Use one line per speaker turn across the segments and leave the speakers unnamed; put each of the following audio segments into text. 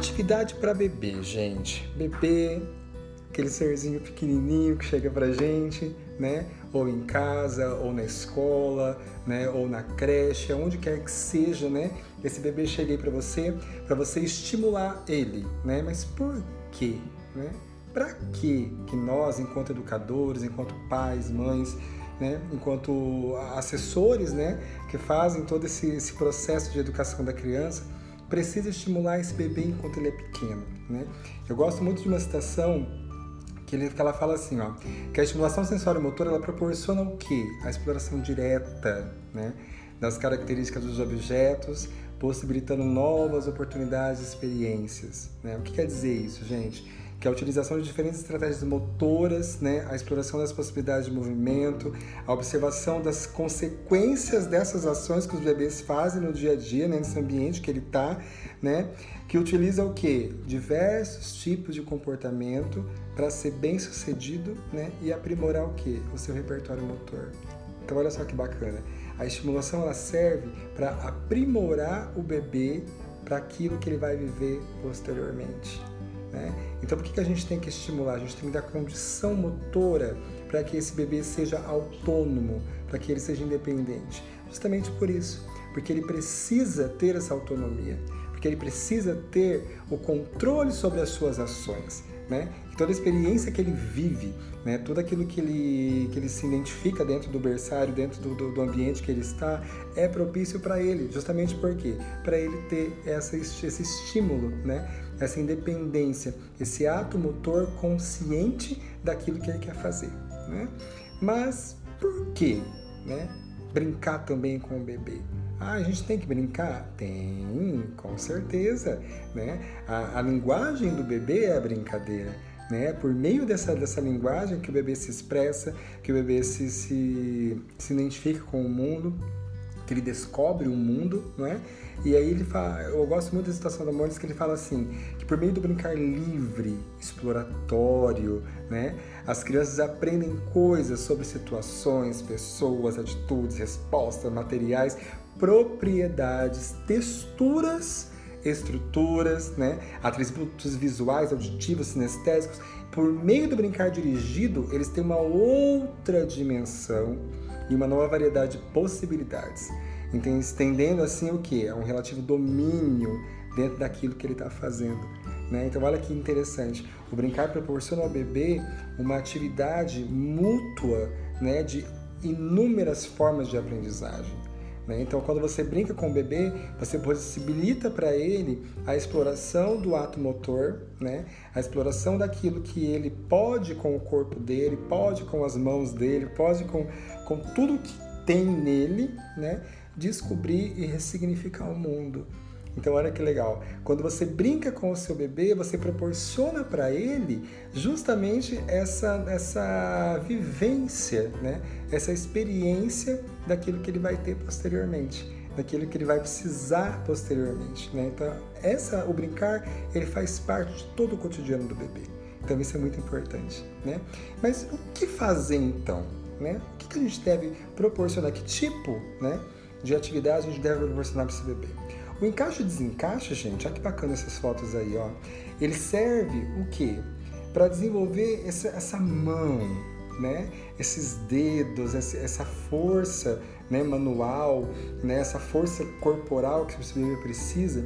Atividade para bebê, gente. Bebê, aquele serzinho pequenininho que chega pra gente, né? Ou em casa, ou na escola, né? Ou na creche, onde quer que seja, né? Esse bebê chega aí para você, para você estimular ele, né? Mas por quê, né? Para que que nós, enquanto educadores, enquanto pais, mães, né, enquanto assessores, né, que fazem todo esse, esse processo de educação da criança, precisa estimular esse bebê enquanto ele é pequeno, né? Eu gosto muito de uma citação que, ele, que ela fala assim, ó, que a estimulação sensório-motora ela proporciona o quê? A exploração direta, né, das características dos objetos, possibilitando novas oportunidades e experiências. Né? O que quer dizer isso, gente? Que é a utilização de diferentes estratégias motoras, né, a exploração das possibilidades de movimento, a observação das consequências dessas ações que os bebês fazem no dia a dia, né, nesse ambiente que ele está, né, que utiliza o que? Diversos tipos de comportamento para ser bem sucedido, né, e aprimorar o que? O seu repertório motor. Então olha só que bacana. A estimulação ela serve para aprimorar o bebê para aquilo que ele vai viver posteriormente. Né? Então, por que, que a gente tem que estimular? A gente tem que dar condição motora para que esse bebê seja autônomo, para que ele seja independente. Justamente por isso, porque ele precisa ter essa autonomia, porque ele precisa ter o controle sobre as suas ações. Né? E toda a experiência que ele vive, né? tudo aquilo que ele, que ele se identifica dentro do berçário, dentro do, do, do ambiente que ele está, é propício para ele, justamente porque para ele ter essa, esse estímulo, né? Essa independência, esse ato motor consciente daquilo que ele quer fazer. Né? Mas por que né? brincar também com o bebê? Ah, a gente tem que brincar? Tem, com certeza. Né? A, a linguagem do bebê é a brincadeira. Né? Por meio dessa, dessa linguagem que o bebê se expressa, que o bebê se, se, se identifica com o mundo, que ele descobre o mundo, não é? E aí ele fala, eu gosto muito da situação da Mônica que ele fala assim, que por meio do brincar livre, exploratório, né, as crianças aprendem coisas sobre situações, pessoas, atitudes, respostas, materiais, propriedades, texturas, estruturas, né, atributos visuais, auditivos, sinestésicos. Por meio do brincar dirigido, eles têm uma outra dimensão e uma nova variedade de possibilidades estendendo assim o que? É um relativo domínio dentro daquilo que ele está fazendo. Né? Então, olha que interessante. O brincar proporciona ao bebê uma atividade mútua né, de inúmeras formas de aprendizagem. Né? Então, quando você brinca com o bebê, você possibilita para ele a exploração do ato motor, né? a exploração daquilo que ele pode com o corpo dele, pode com as mãos dele, pode com, com tudo que tem nele, né? descobrir e ressignificar o mundo. Então, olha que legal. Quando você brinca com o seu bebê, você proporciona para ele justamente essa, essa vivência, né? essa experiência daquilo que ele vai ter posteriormente, daquilo que ele vai precisar posteriormente. Né? Então, essa, o brincar, ele faz parte de todo o cotidiano do bebê. Então, isso é muito importante. Né? Mas o que fazer então? Né? O que a gente deve proporcionar? Que tipo né, de atividade a gente deve proporcionar para esse bebê? O encaixe e desencaixe, gente, olha que bacana essas fotos aí, ó. Ele serve o quê? Para desenvolver essa, essa mão, né? Esses dedos, essa força né, manual, né? essa força corporal que o bebê precisa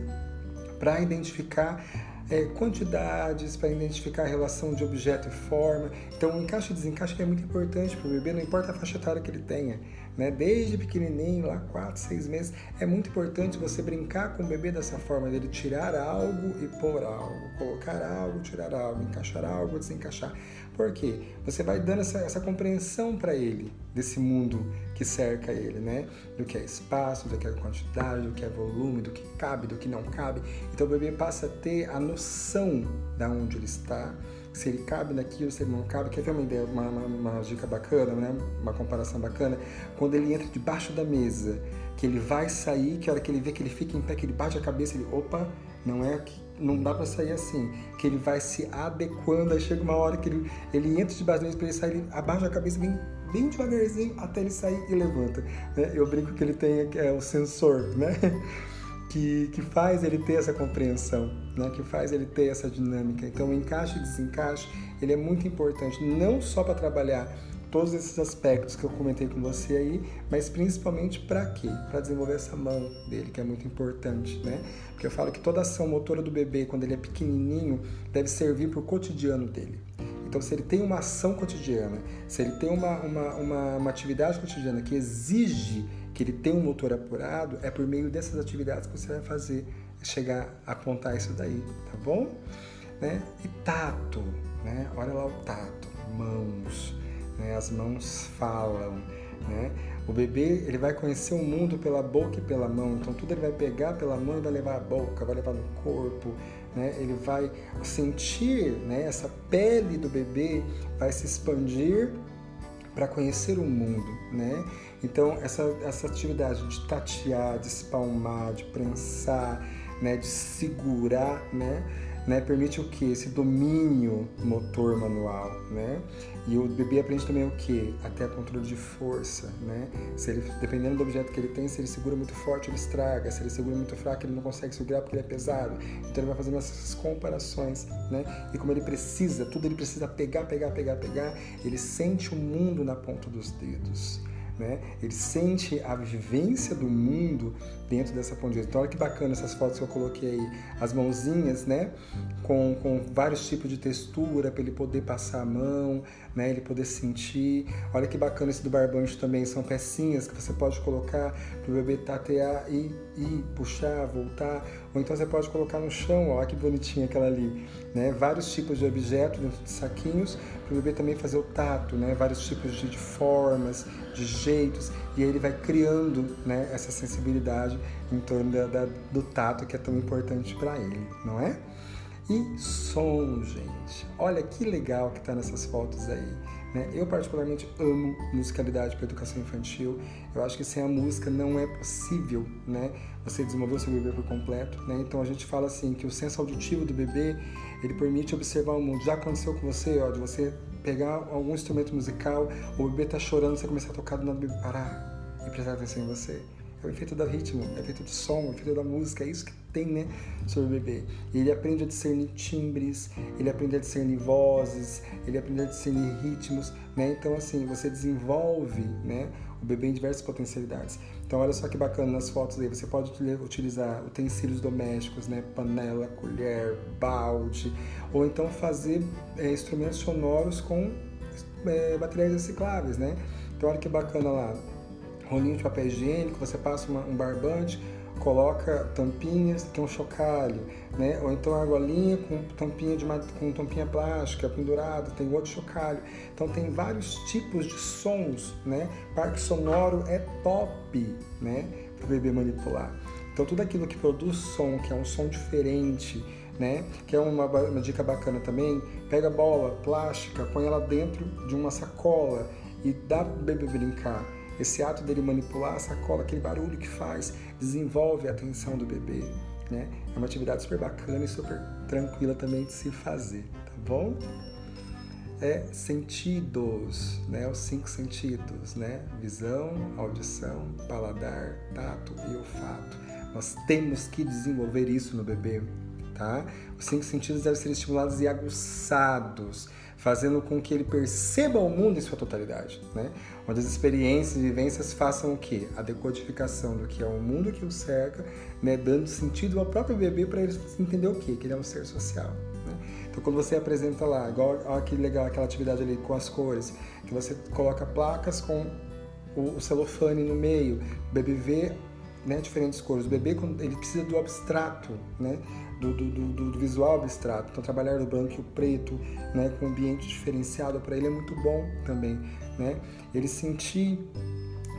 para identificar é, quantidades, para identificar a relação de objeto e forma. Então, o encaixe e desencaixe é muito importante para o bebê, não importa a faixa etária que ele tenha né? Desde pequenininho, lá 4, 6 meses, é muito importante você brincar com o bebê dessa forma, dele tirar algo e pôr algo, colocar algo, tirar algo, encaixar algo, desencaixar. Por quê? Você vai dando essa, essa compreensão para ele desse mundo que cerca ele, né? Do que é espaço, do que é quantidade, do que é volume, do que cabe, do que não cabe. Então o bebê passa a ter a noção da onde ele está, se ele cabe naquilo, se ele não cabe. Quer ver uma ideia, uma, uma, uma, dica bacana, né? Uma comparação bacana? Quando ele entra debaixo da mesa, que ele vai sair, que a hora que ele vê que ele fica em pé, que ele bate a cabeça, ele, opa, não é aqui, não dá para sair assim, que ele vai se adequando, aí chega uma hora que ele, ele entra debaixo da mesa para ele sair, ele abaixa a cabeça bem, bem devagarzinho até ele sair e levanta. Né? Eu brinco que ele tem é, o sensor, né? Que, que faz ele ter essa compreensão, né? que faz ele ter essa dinâmica. Então, o encaixe e desencaixe ele é muito importante, não só para trabalhar todos esses aspectos que eu comentei com você aí, mas principalmente para quê? Para desenvolver essa mão dele, que é muito importante, né? Porque eu falo que toda ação motora do bebê, quando ele é pequenininho, deve servir para o cotidiano dele. Então, se ele tem uma ação cotidiana, se ele tem uma, uma, uma, uma atividade cotidiana que exige que ele tenha um motor apurado, é por meio dessas atividades que você vai fazer chegar a apontar isso daí, tá bom? Né? E tato, né? Olha lá o tato, mãos né? as mãos falam, né? O bebê ele vai conhecer o mundo pela boca e pela mão, então tudo ele vai pegar pela mão e vai levar a boca, vai levar no corpo, né? Ele vai sentir, né? Essa pele do bebê vai se expandir para conhecer o mundo, né? Então essa essa atividade de tatear, de espalmar, de prensar, né? De segurar, né? né, permite o que? Esse domínio motor manual, né? E o bebê aprende também o que? Até controle de força, né? Se ele, dependendo do objeto que ele tem, se ele segura muito forte, ele estraga. Se ele segura muito fraco, ele não consegue segurar porque ele é pesado. Então ele vai fazendo essas comparações, né? E como ele precisa, tudo ele precisa pegar, pegar, pegar, pegar, ele sente o mundo na ponta dos dedos. Né? Ele sente a vivência do mundo dentro dessa ponteira. Então olha que bacana essas fotos que eu coloquei aí, as mãozinhas, né, com, com vários tipos de textura para ele poder passar a mão, né, ele poder sentir. Olha que bacana esse do barbante também, são pecinhas que você pode colocar para o bebê tatear e, e puxar, voltar, ou então você pode colocar no chão, olha que bonitinha aquela ali, né? Vários tipos de objetos dentro de saquinhos para o bebê também fazer o tato, né? Vários tipos de, de formas, de jeitos, e aí ele vai criando, né, essa sensibilidade em torno da, da, do tato que é tão importante para ele, não é? E som, gente. Olha que legal que tá nessas fotos aí. Né? Eu particularmente amo musicalidade para educação infantil. Eu acho que sem a música não é possível, né? Você desenvolver o seu bebê por completo, né? Então a gente fala assim que o senso auditivo do bebê ele permite observar o mundo. Já aconteceu com você, ó, de você pegar algum instrumento musical, o bebê tá chorando, você começar a tocar do nada, o bebê parar e prestar atenção em você. O efeito do ritmo, o efeito do som, o efeito da música, é isso que tem, né, sobre o bebê. Ele aprende a discernir timbres, ele aprende a discernir vozes, ele aprende a discernir ritmos, né? Então, assim, você desenvolve, né, o bebê em diversas potencialidades. Então, olha só que bacana nas fotos aí, você pode utilizar utensílios domésticos, né, panela, colher, balde, ou então fazer é, instrumentos sonoros com é, materiais recicláveis, né? Então, olha que bacana lá, rolinho de papel higiênico, você passa uma, um barbante, coloca tampinhas, tem um chocalho, né? Ou então argolinha com tampinha de com tampinha plástica pendurado, tem outro chocalho. Então tem vários tipos de sons, né? Parque sonoro é top, né? Para o bebê manipular. Então tudo aquilo que produz som, que é um som diferente, né? Que é uma, uma dica bacana também. Pega bola plástica, põe ela dentro de uma sacola e dá para o bebê brincar. Esse ato dele manipular a sacola, aquele barulho que faz, desenvolve a atenção do bebê. Né? É uma atividade super bacana e super tranquila também de se fazer, tá bom? É sentidos, né? Os cinco sentidos, né? Visão, audição, paladar, tato e olfato. Nós temos que desenvolver isso no bebê, tá? Os cinco sentidos devem ser estimulados e aguçados fazendo com que ele perceba o mundo em sua totalidade, né? Onde as experiências e vivências façam o quê? A decodificação do que é o mundo que o cerca, né? Dando sentido ao próprio bebê para ele entender o quê? Que ele é um ser social. Né? Então, quando você apresenta lá, igual que legal aquela atividade ali com as cores, que você coloca placas com o celofane no meio, o bebê vê né, diferentes cores. O bebê ele precisa do abstrato, né? do, do, do, do visual abstrato. Então, trabalhar o branco e o preto, né, com um ambiente diferenciado para ele é muito bom também. Né? Ele sentir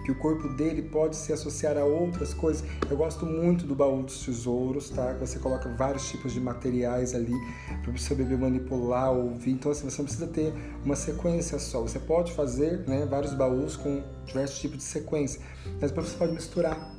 que o corpo dele pode se associar a outras coisas. Eu gosto muito do baú dos tesouros, tá? Você coloca vários tipos de materiais ali para o seu bebê manipular, ouvir. Então, assim, você não precisa ter uma sequência só. Você pode fazer né, vários baús com diversos tipos de sequência, mas você pode misturar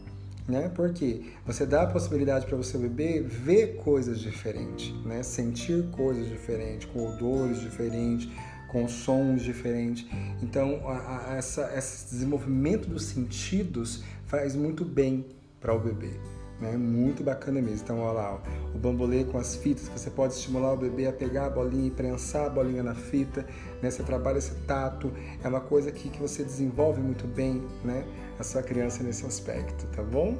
né? Porque você dá a possibilidade para o seu bebê ver coisas diferentes, né? Sentir coisas diferentes, com odores diferentes, com sons diferentes. Então, a, a, essa, esse desenvolvimento dos sentidos faz muito bem para o bebê. Né? Muito bacana mesmo. Então, olha lá, ó, o bambolê com as fitas, você pode estimular o bebê a pegar a bolinha e prensar a bolinha na fita, né? Você trabalha esse tato, é uma coisa que, que você desenvolve muito bem, né? A sua criança nesse aspecto, tá bom?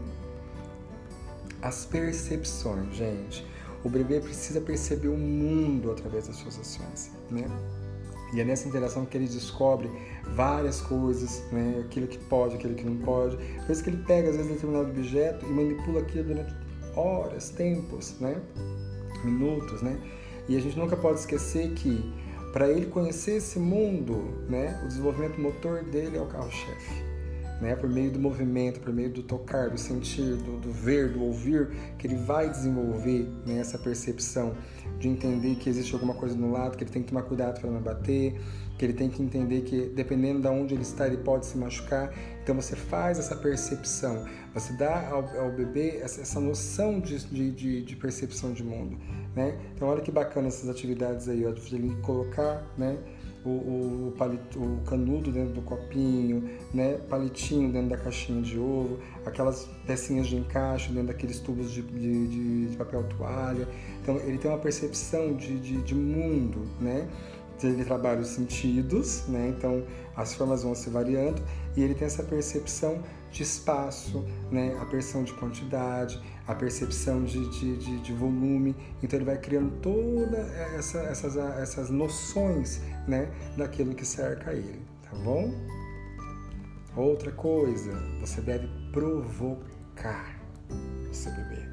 As percepções, gente. O bebê precisa perceber o mundo através das suas ações, né? E é nessa interação que ele descobre várias coisas, né? aquilo que pode, aquilo que não pode. Isso que ele pega, às vezes, determinado objeto e manipula aquilo durante horas, tempos, né? minutos. Né? E a gente nunca pode esquecer que, para ele conhecer esse mundo, né? o desenvolvimento motor dele é o carro-chefe né, por meio do movimento, por meio do tocar, do sentir, do, do ver, do ouvir, que ele vai desenvolver né, essa percepção de entender que existe alguma coisa no lado, que ele tem que tomar cuidado para não bater, que ele tem que entender que dependendo de onde ele está, ele pode se machucar. Então você faz essa percepção, você dá ao, ao bebê essa, essa noção de, de, de, percepção de mundo. Né? Então olha que bacana essas atividades aí, ó, de ele colocar, né? O, o, palito, o canudo dentro do copinho, né? palitinho dentro da caixinha de ovo, aquelas pecinhas de encaixe dentro daqueles tubos de, de, de papel toalha. Então ele tem uma percepção de, de, de mundo, né? ele trabalha os sentidos, né? então as formas vão se variando e ele tem essa percepção de espaço, né? a percepção de quantidade, a percepção de, de, de, de volume. Então ele vai criando todas essa, essas, essas noções né? daquilo que cerca ele, tá bom? Outra coisa, você deve provocar o seu bebê,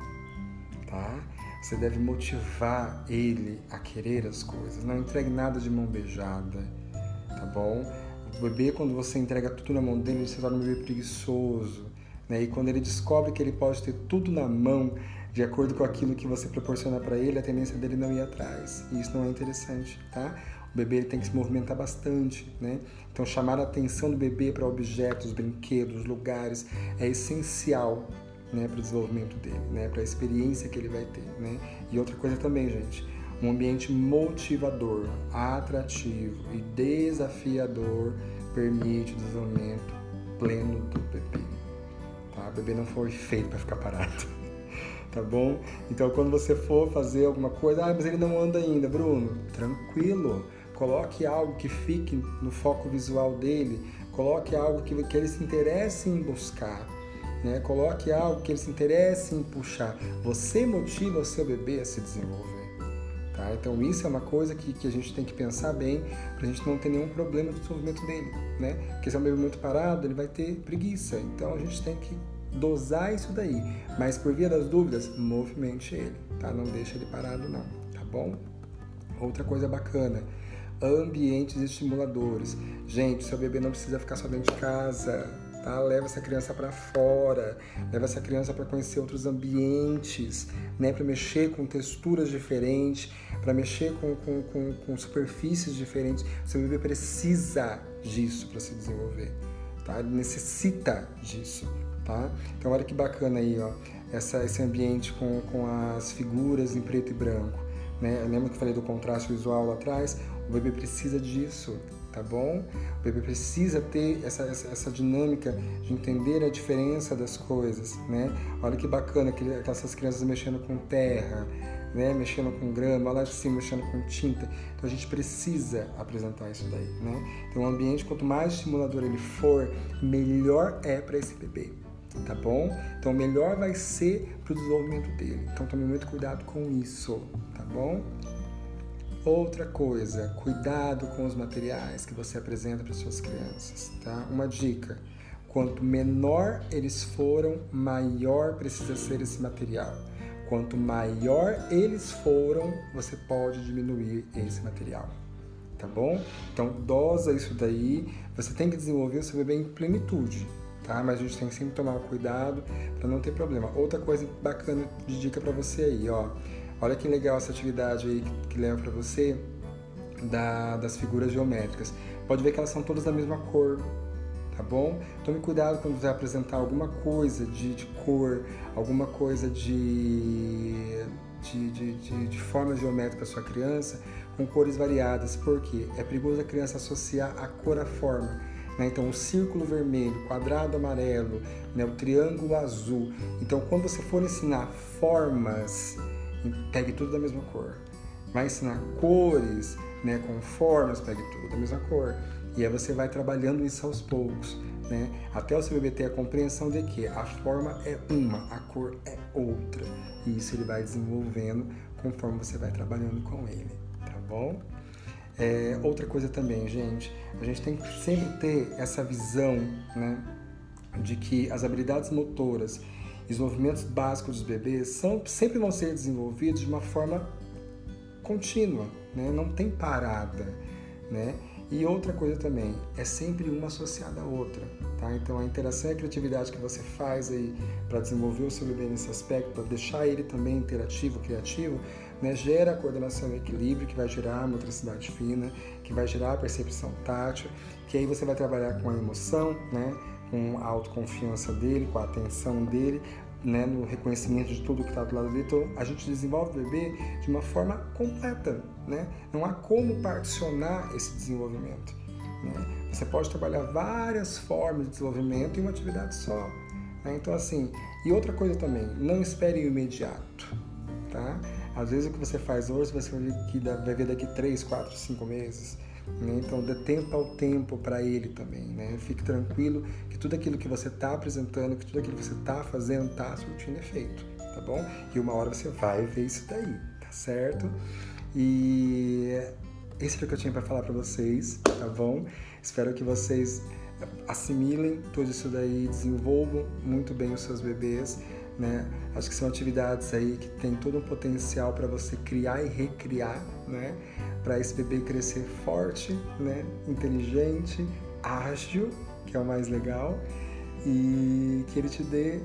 tá? Você deve motivar ele a querer as coisas. Não entregue nada de mão beijada, tá bom? O bebê, quando você entrega tudo na mão dele, ele se torna um bebê preguiçoso. Né? E quando ele descobre que ele pode ter tudo na mão, de acordo com aquilo que você proporciona para ele, a tendência dele não ir atrás. E isso não é interessante, tá? O bebê ele tem que se movimentar bastante, né? Então chamar a atenção do bebê para objetos, brinquedos, lugares é essencial né, para o desenvolvimento dele, né, para a experiência que ele vai ter. Né? E outra coisa também, gente, um ambiente motivador, atrativo e desafiador permite o desenvolvimento pleno do bebê. Tá? O bebê não foi feito para ficar parado. tá bom? Então, quando você for fazer alguma coisa, ah, mas ele não anda ainda, Bruno, tranquilo. Coloque algo que fique no foco visual dele, coloque algo que, que ele se interesse em buscar. Né? Coloque algo que ele se interesse em puxar. Você motiva o seu bebê a se desenvolver. Tá? Então isso é uma coisa que, que a gente tem que pensar bem para a gente não ter nenhum problema no desenvolvimento dele. Né? Porque se é um bebê muito parado, ele vai ter preguiça. Então a gente tem que dosar isso daí. Mas por via das dúvidas, movimente ele. Tá? Não deixe ele parado não. Tá bom? Outra coisa bacana ambientes estimuladores. Gente, seu bebê não precisa ficar só dentro de casa, Tá? Leva essa criança para fora, leva essa criança para conhecer outros ambientes, né? para mexer com texturas diferentes, para mexer com, com, com, com, superfícies diferentes. Seu bebê precisa disso para se desenvolver, tá? ele necessita disso. Tá? Então olha que bacana aí, ó, essa, esse ambiente com, com as figuras em preto e branco. Né? Lembra que eu falei do contraste visual lá atrás? O bebê precisa disso, tá bom? O bebê precisa ter essa, essa, essa, dinâmica de entender a diferença das coisas, né? Olha que bacana que essas crianças mexendo com terra, né? Mexendo com grama, lá de cima mexendo com tinta. Então a gente precisa apresentar isso daí, né? Então o ambiente, quanto mais estimulador ele for, melhor é para esse bebê, tá bom? Então melhor vai ser para o desenvolvimento dele. Então tome muito cuidado com isso, tá bom? Outra coisa, cuidado com os materiais que você apresenta para suas crianças, tá? Uma dica: quanto menor eles foram, maior precisa ser esse material. Quanto maior eles foram, você pode diminuir esse material, tá bom? Então dosa isso daí. Você tem que desenvolver o seu bebê em plenitude, tá? Mas a gente tem que sempre tomar cuidado para não ter problema. Outra coisa bacana de dica para você aí, ó Olha que legal essa atividade aí que leva para você da, das figuras geométricas. Pode ver que elas são todas da mesma cor, tá bom? Tome cuidado quando você apresentar alguma coisa de, de cor, alguma coisa de, de, de, de, forma geométrica para sua criança com cores variadas, porque é perigoso a criança associar a cor à forma. Né? Então, o círculo vermelho, o quadrado amarelo, né? o triângulo azul. Então, quando você for ensinar formas, pegue tudo da mesma cor. Vai ensinar cores, né? formas, pegue tudo da mesma cor. E aí você vai trabalhando isso aos poucos. Né? Até o seu bebê ter a compreensão de que a forma é uma, a cor é outra. E isso ele vai desenvolvendo conforme você vai trabalhando com ele, tá bom? É, outra coisa também, gente, a gente tem que sempre ter essa visão, né, de que as habilidades motoras os movimentos básicos dos bebês são, sempre vão ser desenvolvidos de uma forma contínua, né? não tem parada. Né? E outra coisa também, é sempre uma associada à outra, tá? Então a interação e a criatividade que você faz aí para desenvolver o seu bebê nesse aspecto, para deixar ele também interativo, criativo, né, gera a coordenação e equilíbrio, que vai gerar a motricidade fina, que vai gerar a percepção tátil, que aí você vai trabalhar com a emoção, né, com a autoconfiança dele, com a atenção dele, né, no reconhecimento de tudo que está do lado dele. Então, a gente desenvolve o bebê de uma forma completa. Né? Não há como particionar esse desenvolvimento. Né? Você pode trabalhar várias formas de desenvolvimento em uma atividade só. Né? Então, assim, e outra coisa também, não espere o imediato. Tá? Às vezes o que você faz hoje, você vai ver daqui 3, 4, 5 meses. Né? Então, dê tempo ao tempo para ele também. Né? Fique tranquilo que tudo aquilo que você está apresentando, que tudo aquilo que você está fazendo, está surtindo efeito, tá bom? E uma hora você vai ver isso daí, tá certo? E esse foi o que eu tinha para falar para vocês, tá bom? Espero que vocês assimilem tudo isso daí, desenvolvam muito bem os seus bebês, né? Acho que são atividades aí que tem todo um potencial para você criar e recriar, né? Para esse bebê crescer forte, né? Inteligente, ágil, que é o mais legal, e que ele te dê,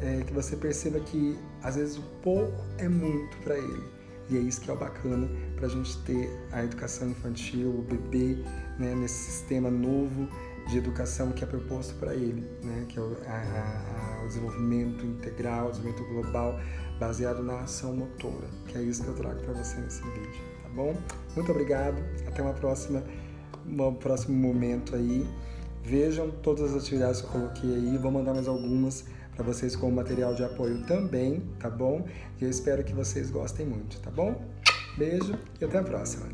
é, que você perceba que às vezes o pouco é muito para ele. E é isso que é o bacana para a gente ter a educação infantil, o bebê, né, nesse sistema novo de educação que é proposto para ele, né? que é o, a, a, o, desenvolvimento integral, o desenvolvimento global, baseado na ação motora, que é isso que eu trago para você nesse vídeo, bom? Muito obrigado, até uma próxima, um próximo momento aí. Vejam todas as atividades que eu coloquei aí, vou mandar mais algumas para vocês como material de apoio também, tá bom? E eu espero que vocês gostem muito, tá bom? Beijo e até a próxima!